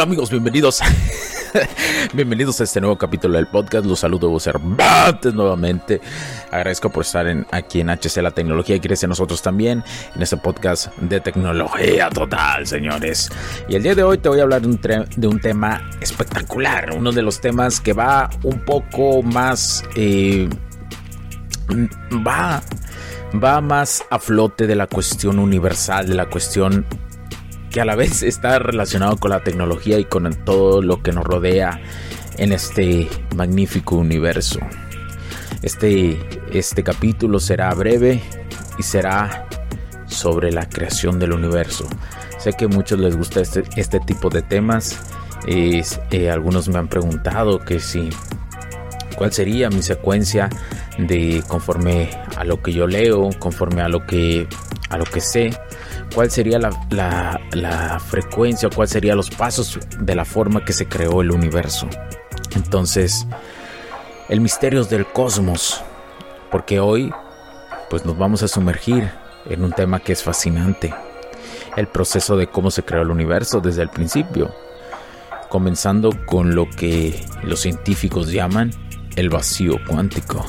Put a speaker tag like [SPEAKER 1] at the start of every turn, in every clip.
[SPEAKER 1] Amigos? Bienvenidos. Bienvenidos a este nuevo capítulo del podcast. Los saludo Cervantes nuevamente. Agradezco por estar aquí en HC La Tecnología y crece nosotros también en este podcast de tecnología total, señores. Y el día de hoy te voy a hablar de un, de un tema espectacular. Uno de los temas que va un poco más... Eh, va va más a flote de la cuestión universal, de la cuestión que a la vez está relacionado con la tecnología y con todo lo que nos rodea en este magnífico universo. Este, este capítulo será breve y será sobre la creación del universo. Sé que a muchos les gusta este, este tipo de temas. Eh, algunos me han preguntado que si cuál sería mi secuencia de conforme a lo que yo leo, conforme a lo que a lo que sé cuál sería la, frecuencia, cuál serían los pasos de la forma que se creó el universo. Entonces, el misterio del cosmos, porque hoy pues nos vamos a sumergir en un tema que es fascinante, el proceso de cómo se creó el universo desde el principio, comenzando con lo que los científicos llaman el vacío cuántico.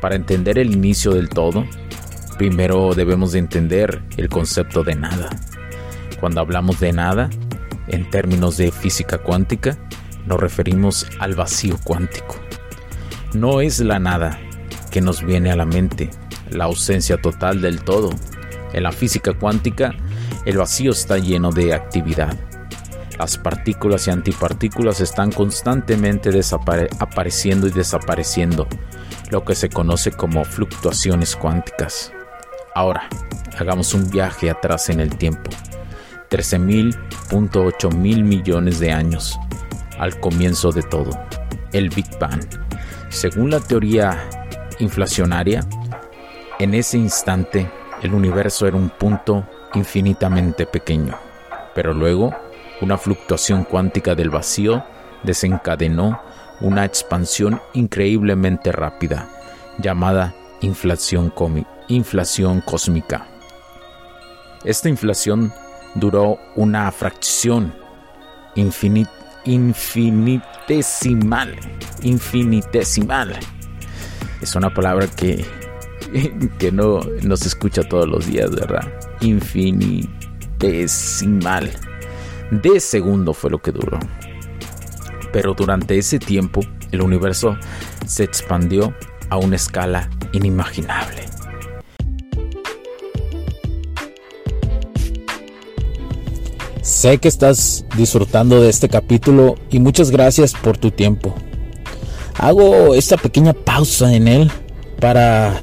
[SPEAKER 1] Para entender el inicio del todo, Primero debemos de entender el concepto de nada. Cuando hablamos de nada, en términos de física cuántica, nos referimos al vacío cuántico. No es la nada que nos viene a la mente, la ausencia total del todo. En la física cuántica, el vacío está lleno de actividad. Las partículas y antipartículas están constantemente apareciendo y desapareciendo, lo que se conoce como fluctuaciones cuánticas. Ahora, hagamos un viaje atrás en el tiempo. 13.000.8 mil millones de años, al comienzo de todo, el Big Bang. Según la teoría inflacionaria, en ese instante el universo era un punto infinitamente pequeño, pero luego una fluctuación cuántica del vacío desencadenó una expansión increíblemente rápida, llamada inflación inflación cósmica. Esta inflación duró una fracción infinitesimal. Infinitesimal. Es una palabra que, que no, no se escucha todos los días, ¿verdad? Infinitesimal. De segundo fue lo que duró. Pero durante ese tiempo, el universo se expandió a una escala inimaginable. Sé que estás disfrutando de este capítulo y muchas gracias por tu tiempo. Hago esta pequeña pausa en él para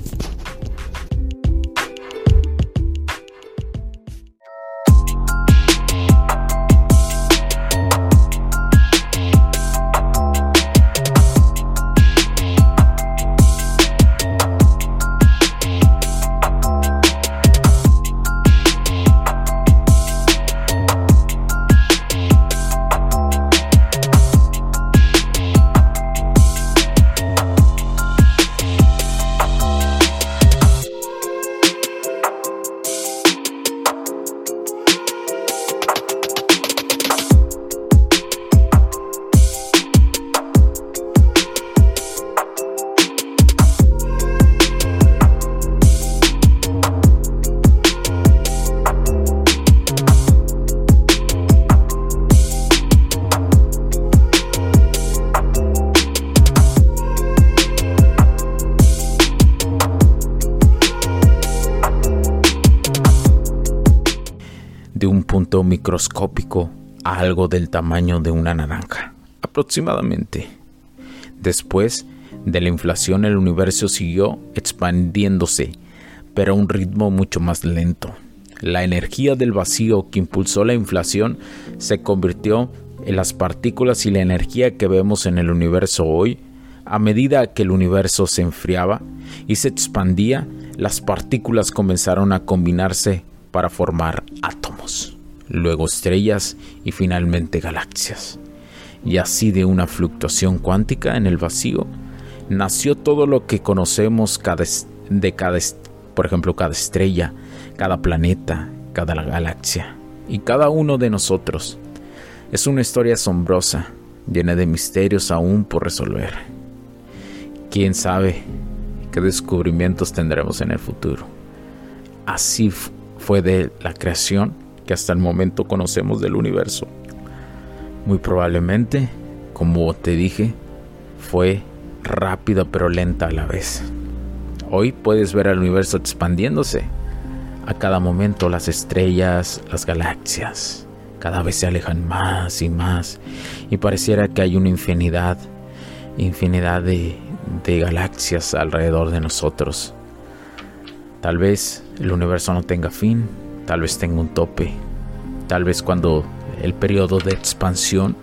[SPEAKER 1] Punto microscópico a algo del tamaño de una naranja, aproximadamente. Después de la inflación el universo siguió expandiéndose, pero a un ritmo mucho más lento. La energía del vacío que impulsó la inflación se convirtió en las partículas y la energía que vemos en el universo hoy. A medida que el universo se enfriaba y se expandía, las partículas comenzaron a combinarse para formar átomos, luego estrellas y finalmente galaxias. Y así de una fluctuación cuántica en el vacío, nació todo lo que conocemos de cada, por ejemplo, cada estrella, cada planeta, cada galaxia y cada uno de nosotros. Es una historia asombrosa, llena de misterios aún por resolver. ¿Quién sabe qué descubrimientos tendremos en el futuro? Así fue de la creación que hasta el momento conocemos del universo. Muy probablemente, como te dije, fue rápida pero lenta a la vez. Hoy puedes ver al universo expandiéndose. A cada momento las estrellas, las galaxias, cada vez se alejan más y más y pareciera que hay una infinidad, infinidad de, de galaxias alrededor de nosotros. Tal vez el universo no tenga fin, tal vez tenga un tope, tal vez cuando el periodo de expansión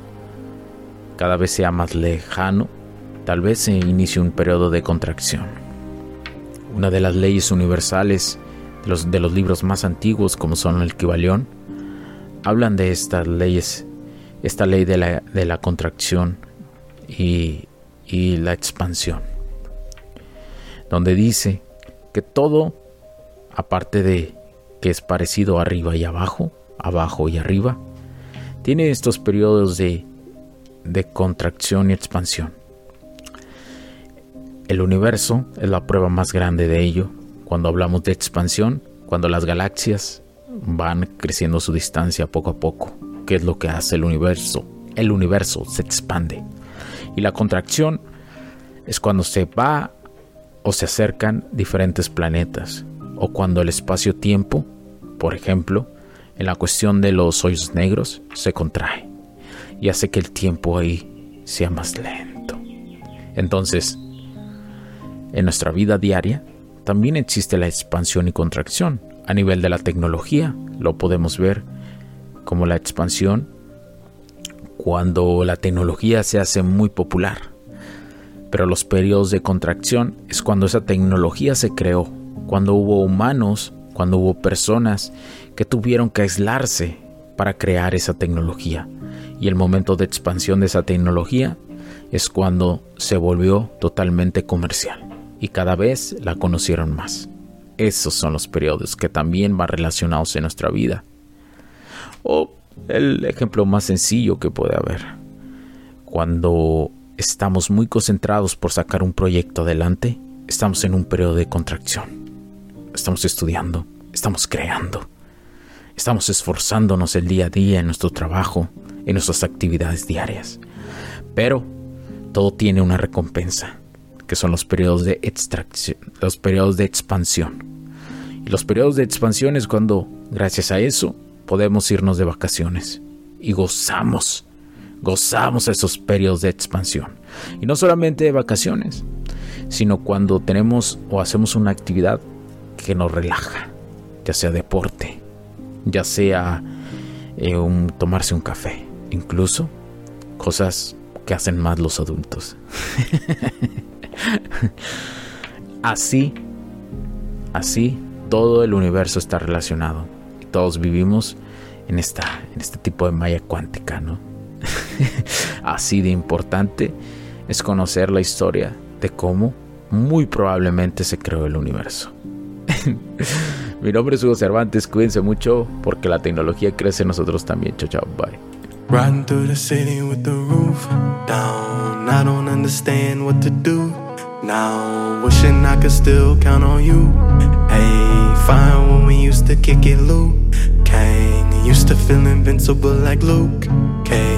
[SPEAKER 1] cada vez sea más lejano, tal vez se inicie un periodo de contracción. Una de las leyes universales de los, de los libros más antiguos, como son el Kibalión, hablan de estas leyes, esta ley de la, de la contracción y, y la expansión, donde dice que todo, aparte de que es parecido arriba y abajo, abajo y arriba, tiene estos periodos de, de contracción y expansión. El universo es la prueba más grande de ello. Cuando hablamos de expansión, cuando las galaxias van creciendo su distancia poco a poco, ¿qué es lo que hace el universo? El universo se expande. Y la contracción es cuando se va o se acercan diferentes planetas, o cuando el espacio-tiempo, por ejemplo, en la cuestión de los hoyos negros, se contrae y hace que el tiempo ahí sea más lento. Entonces, en nuestra vida diaria también existe la expansión y contracción. A nivel de la tecnología lo podemos ver como la expansión cuando la tecnología se hace muy popular. Pero los periodos de contracción es cuando esa tecnología se creó, cuando hubo humanos, cuando hubo personas que tuvieron que aislarse para crear esa tecnología. Y el momento de expansión de esa tecnología es cuando se volvió totalmente comercial y cada vez la conocieron más. Esos son los periodos que también van relacionados en nuestra vida. O el ejemplo más sencillo que puede haber. Cuando estamos muy concentrados por sacar un proyecto adelante, estamos en un periodo de contracción. Estamos estudiando, estamos creando, estamos esforzándonos el día a día en nuestro trabajo, en nuestras actividades diarias. Pero todo tiene una recompensa que son los periodos de extracción, los periodos de expansión. Y los periodos de expansión es cuando, gracias a eso, podemos irnos de vacaciones y gozamos, gozamos esos periodos de expansión. Y no solamente de vacaciones, sino cuando tenemos o hacemos una actividad que nos relaja, ya sea deporte, ya sea eh, un, tomarse un café, incluso cosas que hacen más los adultos. así, así, todo el universo está relacionado. Y todos vivimos en, esta, en este tipo de malla cuántica, ¿no? así de importante es conocer la historia de cómo muy probablemente se creó el universo. Mi nombre es Hugo Cervantes, cuídense mucho porque la tecnología crece en nosotros también. Chao, chao, bye. Now, wishing I could still count on you. Hey, fine when we used to kick it, Luke. Kang used to feel invincible like Luke Cage.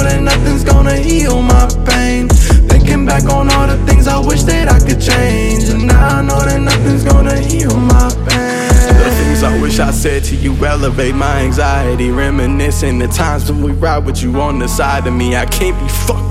[SPEAKER 2] wish that I could change. And now I know that nothing's gonna heal my pain. The things I wish I said to you elevate my anxiety. Reminiscing the times when we ride with you on the side of me. I can't be fucked